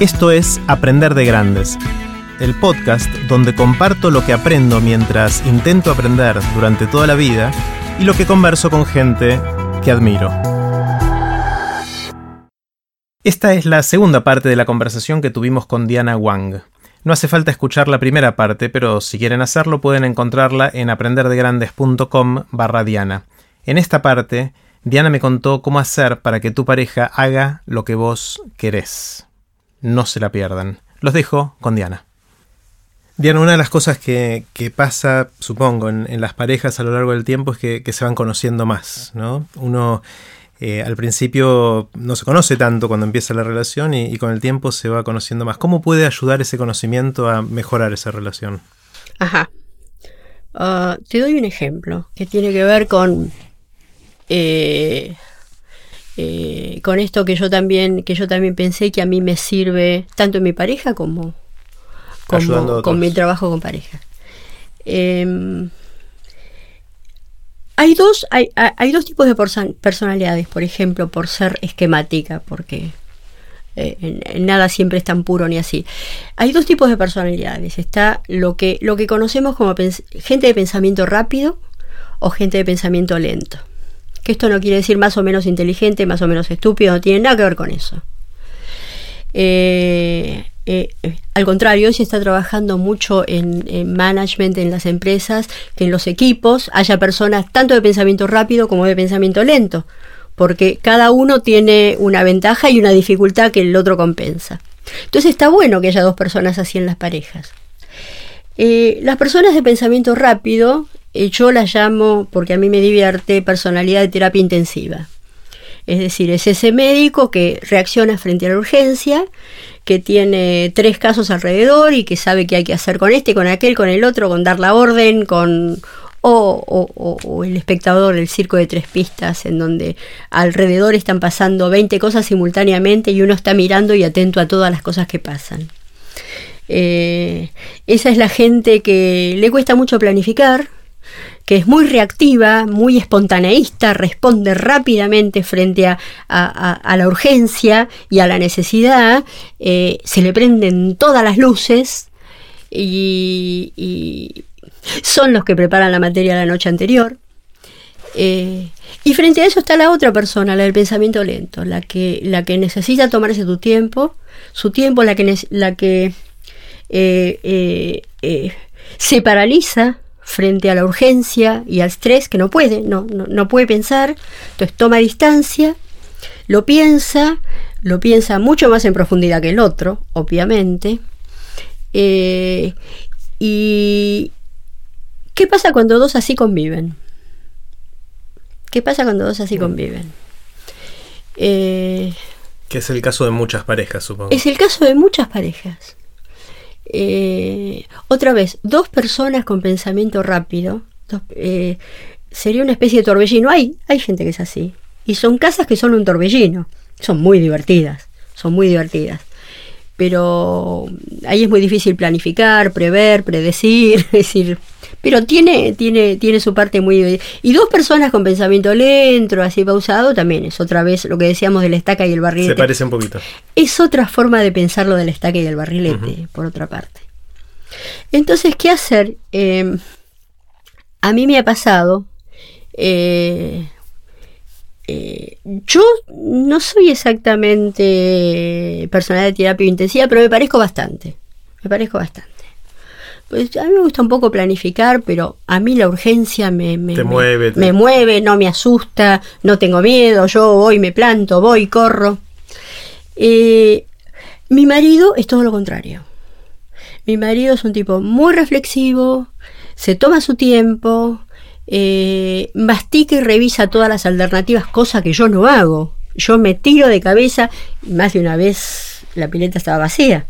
Esto es Aprender de Grandes, el podcast donde comparto lo que aprendo mientras intento aprender durante toda la vida y lo que converso con gente que admiro. Esta es la segunda parte de la conversación que tuvimos con Diana Wang. No hace falta escuchar la primera parte, pero si quieren hacerlo pueden encontrarla en aprenderdegrandes.com barra Diana. En esta parte, Diana me contó cómo hacer para que tu pareja haga lo que vos querés. No se la pierdan. Los dejo con Diana. Diana, una de las cosas que, pasa, supongo, en, las parejas a lo largo del tiempo es que, se van conociendo más, ¿no? Uno eh, al principio no se conoce tanto cuando empieza la relación y, con el tiempo se va conociendo más. ¿Cómo puede ayudar ese conocimiento a mejorar esa relación? Ajá. Ah, te doy un ejemplo que tiene que ver con eh, eh, con esto que yo también que yo también pensé que a mí me sirve tanto en mi pareja como, con mi trabajo con pareja. Em, hay dos, hay, hay, dos tipos de personalidades, por ejemplo, por ser esquemática, porque eh, nada siempre es tan puro ni así. Hay dos tipos de personalidades. Está lo que, lo que conocemos como gente de pensamiento rápido o gente de pensamiento lento. Que esto no quiere decir más o menos inteligente, más o menos estúpido, no tiene nada que ver con eso. Eh, eh, eh, al contrario, se está trabajando mucho en, management en las empresas, que en los equipos haya personas tanto de pensamiento rápido como de pensamiento lento, porque cada uno tiene una ventaja y una dificultad que el otro compensa. Entonces está bueno que haya dos personas así en las parejas. las personas de pensamiento rápido, yo las llamo, porque a mí me divierte, personalidad de terapia intensiva. Es decir, es ese médico que reacciona frente a la urgencia, que tiene tres casos alrededor y que sabe qué hay que hacer con este, con aquel, con el otro, con dar la orden, con o, el espectador del circo de tres pistas, en donde alrededor están pasando 20 cosas simultáneamente y uno está mirando y atento a todas las cosas que pasan. Eh, esa es la gente que le cuesta mucho planificar, que es muy reactiva, muy espontaneísta, responde rápidamente frente a, la urgencia y a la necesidad, eh, se le prenden todas las luces y, son los que preparan la materia la noche anterior. Eh, y frente a eso está la otra persona, la del pensamiento lento, la que, la que necesita tomarse tu tiempo, su tiempo, la que, la que eh, se paraliza frente a la urgencia y al estrés, que no puede, no, no, puede pensar, entonces toma distancia, lo piensa, lo piensa mucho más en profundidad que el otro, obviamente. Eh, ¿Y qué pasa cuando dos así conviven? ¿Qué pasa cuando dos así conviven? Eh, que es el caso de muchas parejas, supongo. Es el caso de muchas parejas. Eh, otra vez, dos personas con pensamiento rápido, eh, sería una especie de torbellino. Hay, hay gente que es así. Y son casas que son un torbellino. Son muy divertidas, son muy divertidas. Pero ahí es muy difícil planificar, prever, predecir, es decir, pero tiene, tiene, tiene su parte muy... Y dos personas con pensamiento lento, así pausado, también es otra vez lo que decíamos de la estaca y el barrilete. Se parece un poquito. Es otra forma de pensar lo de la estaca y el barrilete, por otra parte. Entonces, ¿qué hacer? Em, a mí me ha pasado... Eh, eh, yo no soy exactamente personal de terapia intensiva, pero me parezco bastante. Me parezco bastante. Pues a mí me gusta un poco planificar, pero a mí la urgencia me, me, mueve, me, mueve, no me asusta, no tengo miedo, yo voy, me planto, voy, corro. Eh, mi marido es todo lo contrario. Mi marido es un tipo muy reflexivo, se toma su tiempo, eh, mastica y revisa todas las alternativas, cosa que yo no hago. Yo me tiro de cabeza, más de una vez la pileta estaba vacía.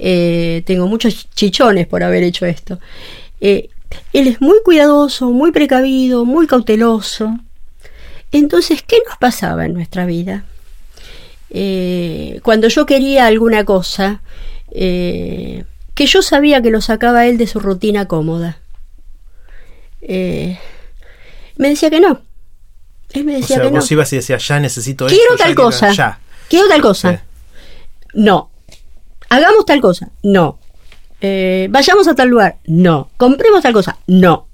Eh, tengo muchos chichones por haber hecho esto. Eh, él es muy cuidadoso, muy precavido, muy cauteloso. Entonces, ¿qué nos pasaba en nuestra vida? Cuando yo quería alguna cosa, que yo sabía que lo sacaba él de su rutina cómoda. Me decía que no. Él me decía que vos ibas y decías, ya necesito Quiero tal cosa. Ya. Quiero tal cosa. No, hagamos tal cosa, no. Eh, vayamos a tal lugar, no. Compremos tal cosa, no.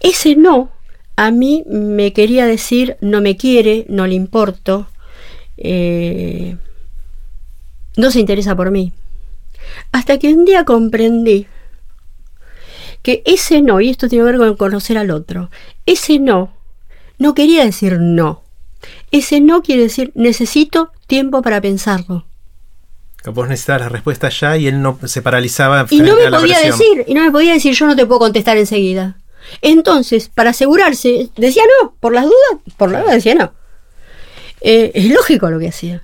Ese no a mí me quería decir no me quiere, no le importo, eh, no se interesa por mí. Hasta que un día comprendí que ese no, y esto tiene que ver con conocer al otro, ese no no quería decir no. Ese no quiere decir necesito tiempo para pensarlo. Vos necesitabas la respuesta ya y él no se paralizaba. Y no me podía decir, y no me podía decir yo no te puedo contestar enseguida. Entonces, para asegurarse, decía no, por las dudas, por la duda decía no. Eh, es lógico lo que hacía.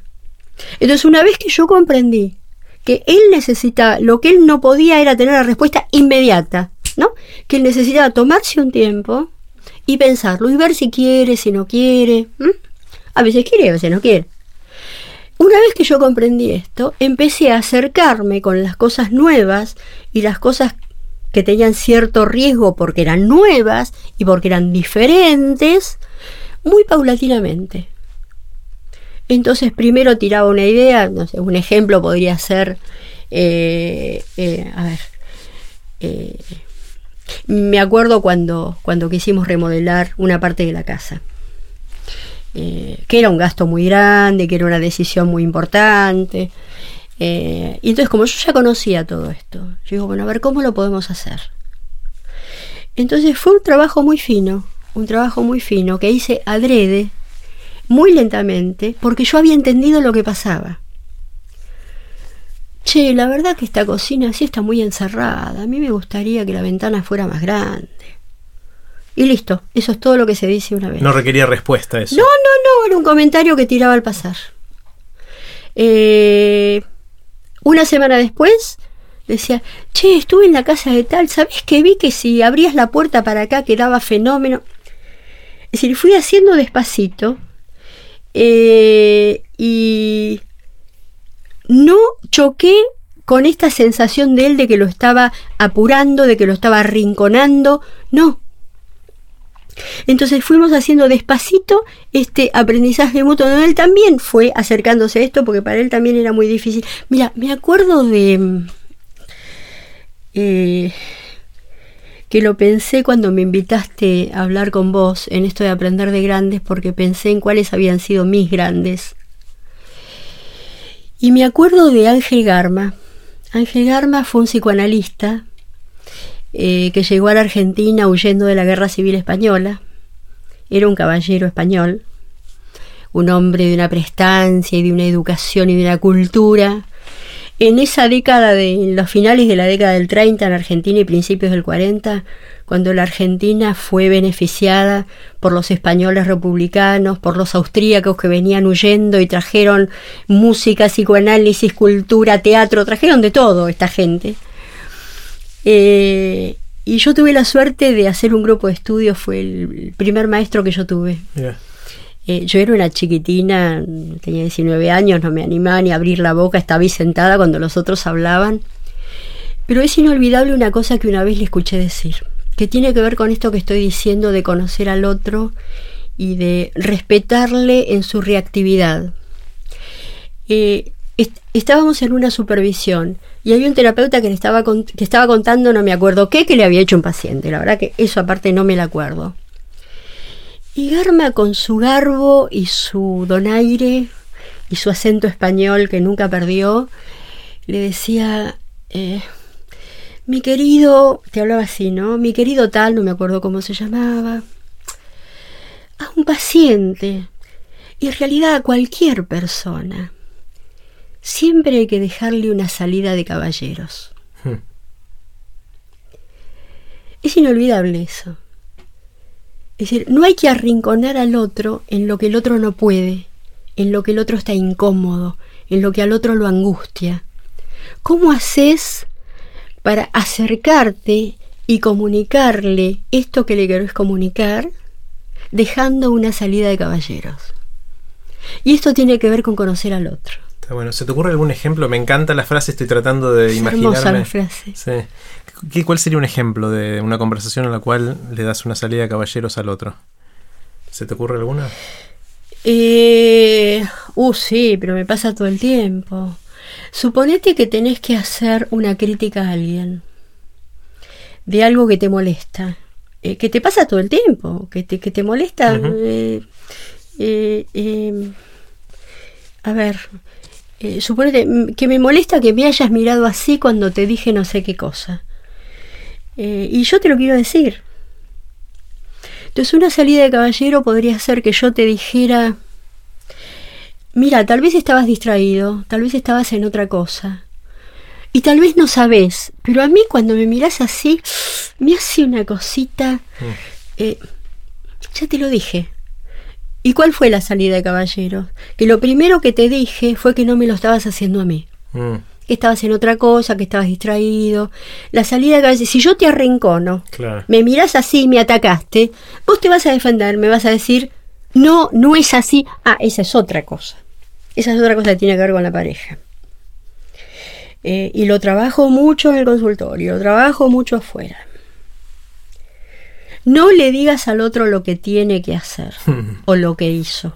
Entonces, una vez que yo comprendí que él necesitaba, lo que él no podía era tener la respuesta inmediata, ¿no? Que necesitaba tomarse un tiempo y pensarlo y ver si quiere, si no quiere. A veces quiere, a veces no quiere. Una vez que yo comprendí esto, empecé a acercarme con las cosas nuevas y las cosas que tenían cierto riesgo porque eran nuevas y porque eran diferentes, muy paulatinamente. Entonces primero tiraba una idea, no sé, un ejemplo podría ser, eh, eh, a ver, eh, me acuerdo cuando, cuando quisimos remodelar una parte de la casa. que era un gasto muy grande, que era una decisión muy importante. y entonces, como yo ya conocía todo esto, yo digo, bueno, a ver, ¿cómo lo podemos hacer? Entonces fue un trabajo muy fino, un trabajo muy fino que hice adrede muy lentamente, porque yo había entendido lo que pasaba. Che, la verdad que esta cocina sí está muy encerrada. A mí me gustaría que la ventana fuera más grande. Y listo, eso es todo lo que se dice una vez. No requería respuesta eso. No, no, no, era un comentario que tiraba al pasar. Eh, una semana después decía, che, estuve en la casa de tal, ¿sabes que vi que si abrías la puerta para acá quedaba fenómeno? Es decir, fui haciendo despacito eh, y choqué con esta sensación de él de que lo estaba apurando, de que lo estaba arrinconando, no. Entonces fuimos haciendo despacito este aprendizaje mutuo. Él también fue acercándose a esto porque para él también era muy difícil. Mira, me acuerdo de... Eh, que lo pensé cuando me invitaste a hablar con vos en esto de aprender de grandes, porque pensé en cuáles habían sido mis grandes. Y me acuerdo de Ángel Garma. Ángel Garma fue un psicoanalista eh, que llegó a la Argentina huyendo de la Guerra Civil Española. Era un caballero español, un hombre de una prestancia y de una educación y de una cultura en esa década de los finales de la década del 30 en Argentina y principios del 40, cuando la Argentina fue beneficiada por los españoles republicanos, por los austríacos que venían huyendo y trajeron música, psicoanálisis, cultura, teatro, trajeron de todo esta gente. Eh, y yo tuve la suerte de hacer un grupo de estudios, fue el primer maestro que yo tuve. Eh, yo era una chiquitina, tenía 19 años, no me animaba ni a abrir la boca, estaba ahí sentada cuando los otros hablaban. Pero es inolvidable una cosa que una vez le escuché decir, que tiene que ver con esto que estoy diciendo de conocer al otro y de respetarle en su reactividad. Eh, estábamos en una supervisión y había un terapeuta que le estaba, que estaba contando, no me acuerdo qué, que le había hecho un paciente. La verdad que eso aparte no me lo acuerdo. Y Garma con su garbo y su donaire y su acento español que nunca perdió, le decía, eh, mi querido, te hablaba así, ¿no? Mi querido tal, no me acuerdo cómo se llamaba, a un paciente, y en realidad a cualquier persona, siempre hay que dejarle una salida de caballeros. Hmm. Es inolvidable eso. Es decir, no hay que arrinconar al otro en lo que el otro no puede, en lo que el otro está incómodo, en lo que al otro lo angustia. ¿Cómo haces para acercarte y comunicarle esto que le querés comunicar, dejando una salida de caballeros? Y esto tiene que ver con conocer al otro. bueno. ¿Se te ocurre algún ejemplo? Me encanta la frase, estoy tratando de imaginarme. Hermosa la frase. Sí. ¿Cuál sería un ejemplo de una conversación en la cual le das una salida de caballeros al otro? ¿Se te ocurre alguna? Eh, uh, sí, pero me pasa todo el tiempo. Suponete que tenés que hacer una crítica a alguien de algo que te molesta, eh, que te pasa todo el tiempo, que te, que te molesta. eh, eh, eh, a ver, suponete que me molesta que me hayas mirado así cuando te dije no sé qué cosa. Y yo te lo quiero decir. Entonces una salida de caballero podría ser que yo te dijera, mira, tal vez estabas distraído, tal vez estabas en otra cosa. Y tal vez no sabes, pero a mí cuando me miras así, me hace una cosita. eh, ya te lo dije. ¿Y cuál fue la salida de caballeros? Que lo primero que te dije fue que no me lo estabas haciendo a mí. Mm, Que estabas en otra cosa, que estabas distraído. La salida de caballeros, si yo te arrincono, claro. me mirás así y me atacaste, vos te vas a defender, me vas a decir, no, no es así. Ah, esa es otra cosa. Esa es otra cosa que tiene que ver con la pareja. Eh, y lo trabajo mucho en el consultorio, lo trabajo mucho afuera. No le digas al otro lo que tiene que hacer o lo que hizo.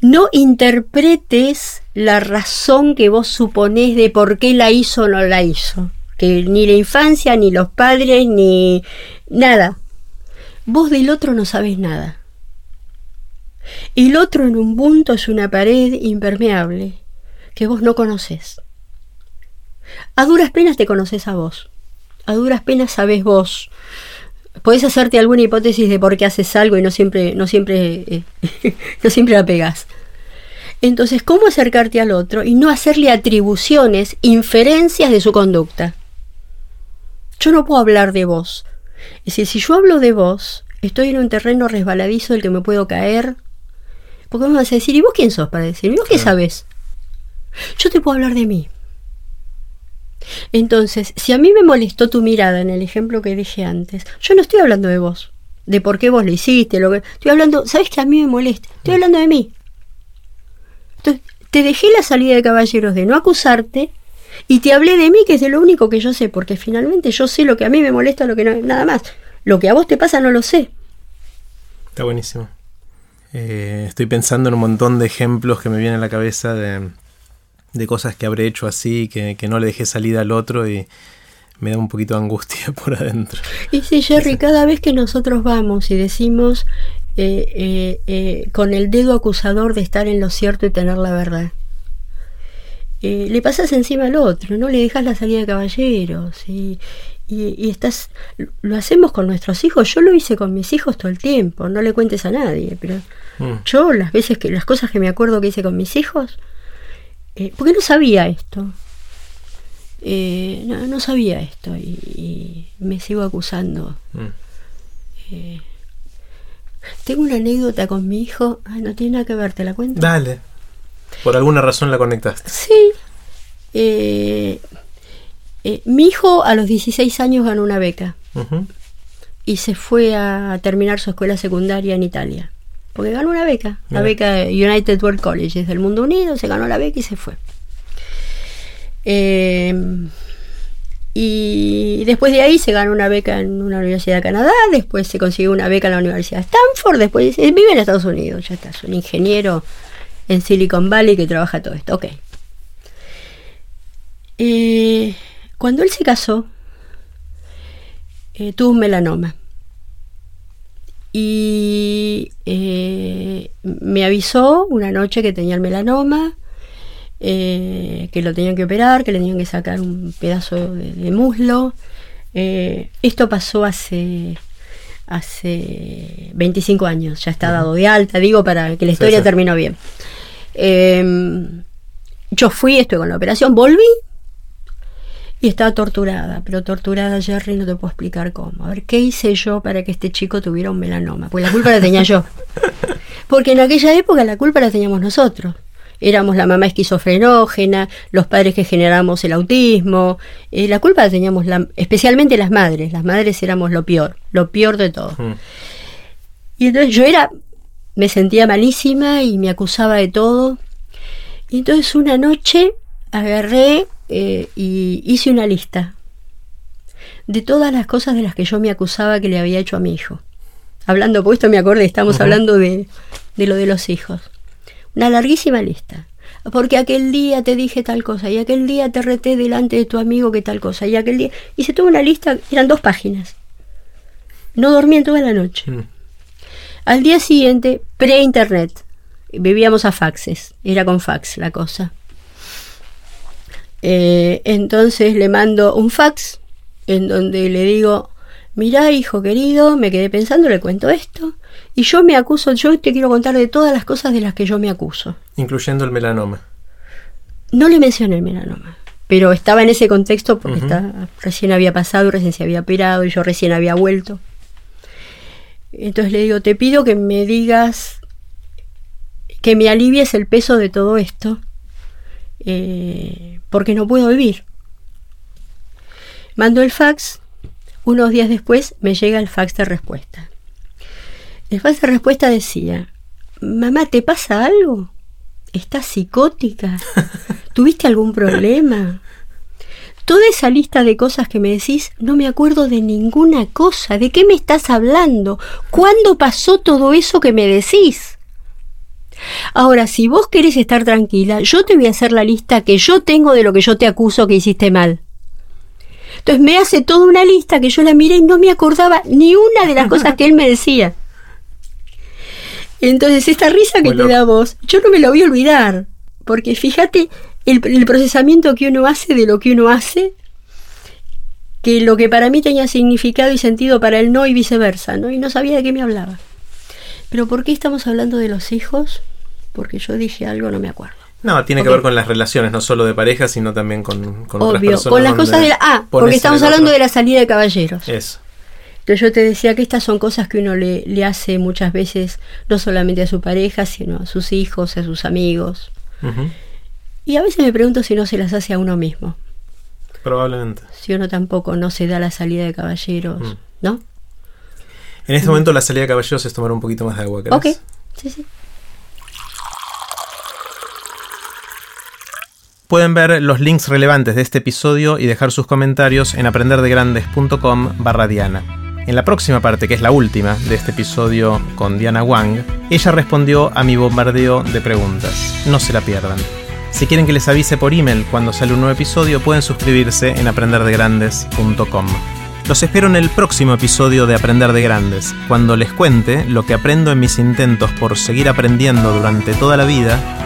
No interpretes la razón que vos suponés de por qué la hizo o no la hizo. Que ni la infancia, ni los padres, ni nada. Vos del otro no sabes nada. El otro en un punto es una pared impermeable que vos no conoces. A duras penas te conoces a vos. A duras penas sabes vos. Podés hacerte alguna hipótesis de por qué haces algo y no siempre, no siempre, eh, no siempre la pegas. Entonces, ¿cómo acercarte al otro y no hacerle atribuciones, inferencias de su conducta? Yo no puedo hablar de vos. Es decir, si yo hablo de vos, estoy en un terreno resbaladizo del que me puedo caer. Porque me vas a decir, ¿y vos quién sos para decir? ¿Y vos qué sabes? Yo te puedo hablar de mí. Entonces, si a mí me molestó tu mirada en el ejemplo que dije antes, yo no estoy hablando de vos, de por qué vos lo hiciste, lo que estoy hablando, ¿sabes que a mí me molesta? Estoy hablando de mí. Entonces, te dejé la salida de caballeros de no acusarte y te hablé de mí, que es de lo único que yo sé, porque finalmente yo sé lo que a mí me molesta, lo que no, nada más. Lo que a vos te pasa no lo sé. Está buenísimo. Eh, estoy pensando en un montón de ejemplos que me vienen a la cabeza de, de cosas que habré hecho así, que, que no le dejé salida al otro y me da un poquito de angustia por adentro. Y sí, Jerry, cada vez que nosotros vamos y decimos eh, eh, eh, con el dedo acusador de estar en lo cierto y tener la verdad, le pasas encima al otro, no le dejas la salida de caballeros y, y, y estás, lo hacemos con nuestros hijos. Yo lo hice con mis hijos todo el tiempo, no le cuentes a nadie, pero Mm, yo las veces que las cosas que me acuerdo que hice con mis hijos, eh, porque no sabía esto. Eh, no, no sabía esto y, y me sigo acusando. mm. Eh, tengo una anécdota con mi hijo. Ay, no tiene nada que ver, ¿te la cuento? Dale. Por alguna razón la conectaste. Sí. Eh, eh, mi hijo a los 16 años ganó una beca y se fue a terminar su escuela secundaria en Italia. Porque ganó una beca, la beca United World College, es del mundo unido, se ganó la beca y se fue. Eh, y después de ahí se ganó una beca en una universidad de Canadá, después se consiguió una beca en la Universidad de Stanford, después vive en Estados Unidos, ya está, es un ingeniero en Silicon Valley que trabaja todo esto, ok. Eh, cuando él se casó, eh, tuvo un melanoma. Y eh, me avisó una noche que tenía el melanoma, eh, que lo tenían que operar, que le tenían que sacar un pedazo de, de muslo. Eh, esto pasó hace, hace 25 años, ya está dado de alta, digo, para que la historia sí. terminó bien. Eh, yo fui, estuve con la operación, volví y estaba torturada, pero torturada, Jerry, no te puedo explicar cómo. A ver, ¿qué hice yo para que este chico tuviera un melanoma? Pues la culpa la tenía yo. Porque en aquella época la culpa la teníamos nosotros. Éramos la mamá esquizofrenógena, los padres que generamos el autismo. eh, la culpa la teníamos la- especialmente las madres. Las madres éramos lo peor, lo peor de todo. Mm. Y entonces yo era, me sentía malísima y me acusaba de todo. Y entonces una noche agarré eh, y hice una lista de todas las cosas de las que yo me acusaba que le había hecho a mi hijo. Hablando, por esto me acordé, estamos hablando de, de lo de los hijos. Una larguísima lista. porque aquel día te dije tal cosa, y aquel día te reté delante de tu amigo que tal cosa, y aquel día... Hice toda una lista, eran dos páginas. No dormí en toda la noche. Mm. Al día siguiente, pre-internet, vivíamos a faxes, era con fax la cosa. Eh, entonces le mando un fax en donde le digo, mira hijo querido, me quedé pensando, le cuento esto, y yo me acuso, yo te quiero contar de todas las cosas de las que yo me acuso. Incluyendo el melanoma. No le mencioné el melanoma, pero estaba en ese contexto porque está, recién había pasado, recién se había operado y yo recién había vuelto. Entonces le digo, te pido que me digas, que me alivies el peso de todo esto, eh, porque no puedo vivir. Mando el fax, unos días después me llega el fax de respuesta. El fax de respuesta decía, mamá, ¿te pasa algo? ¿Estás psicótica? ¿Tuviste algún problema? Toda esa lista de cosas que me decís, no me acuerdo de ninguna cosa. ¿De qué me estás hablando? ¿Cuándo pasó todo eso que me decís? Ahora, si vos querés estar tranquila, yo te voy a hacer la lista que yo tengo de lo que yo te acuso que hiciste mal. Entonces me hace toda una lista que yo la miré y no me acordaba ni una de las cosas que él me decía. Entonces, esta risa que te da vos, yo no me la voy a olvidar. Porque fíjate el, el procesamiento que uno hace de lo que uno hace, que lo que para mí tenía significado y sentido para él no y viceversa, ¿no? Y no sabía de qué me hablaba. Pero ¿por qué estamos hablando de los hijos? Porque yo dije algo, no me acuerdo. No, tiene que ver con las relaciones, no solo de pareja, sino también con, con otras Obvio, personas. con las cosas de la... Ah, porque estamos hablando otro. de la salida de caballeros. Eso. Entonces yo te decía que estas son cosas que uno le, le hace muchas veces, no solamente a su pareja, sino a sus hijos, a sus amigos. Ujú. Y a veces me pregunto si no se las hace a uno mismo. Probablemente. Si uno tampoco no se da la salida de caballeros, Mm. ¿no? En este momento la salida de caballeros es tomar un poquito más de agua. ¿querés? Ok, sí, sí. Pueden ver los links relevantes de este episodio y dejar sus comentarios en aprenderdegrandes.com barra Diana. En la próxima parte, que es la última de este episodio con Diana Wang, ella respondió a mi bombardeo de preguntas. No se la pierdan. Si quieren que les avise por email cuando sale un nuevo episodio, pueden suscribirse en aprenderdegrandes.com. Los espero en el próximo episodio de Aprender de Grandes, cuando les cuente lo que aprendo en mis intentos por seguir aprendiendo durante toda la vida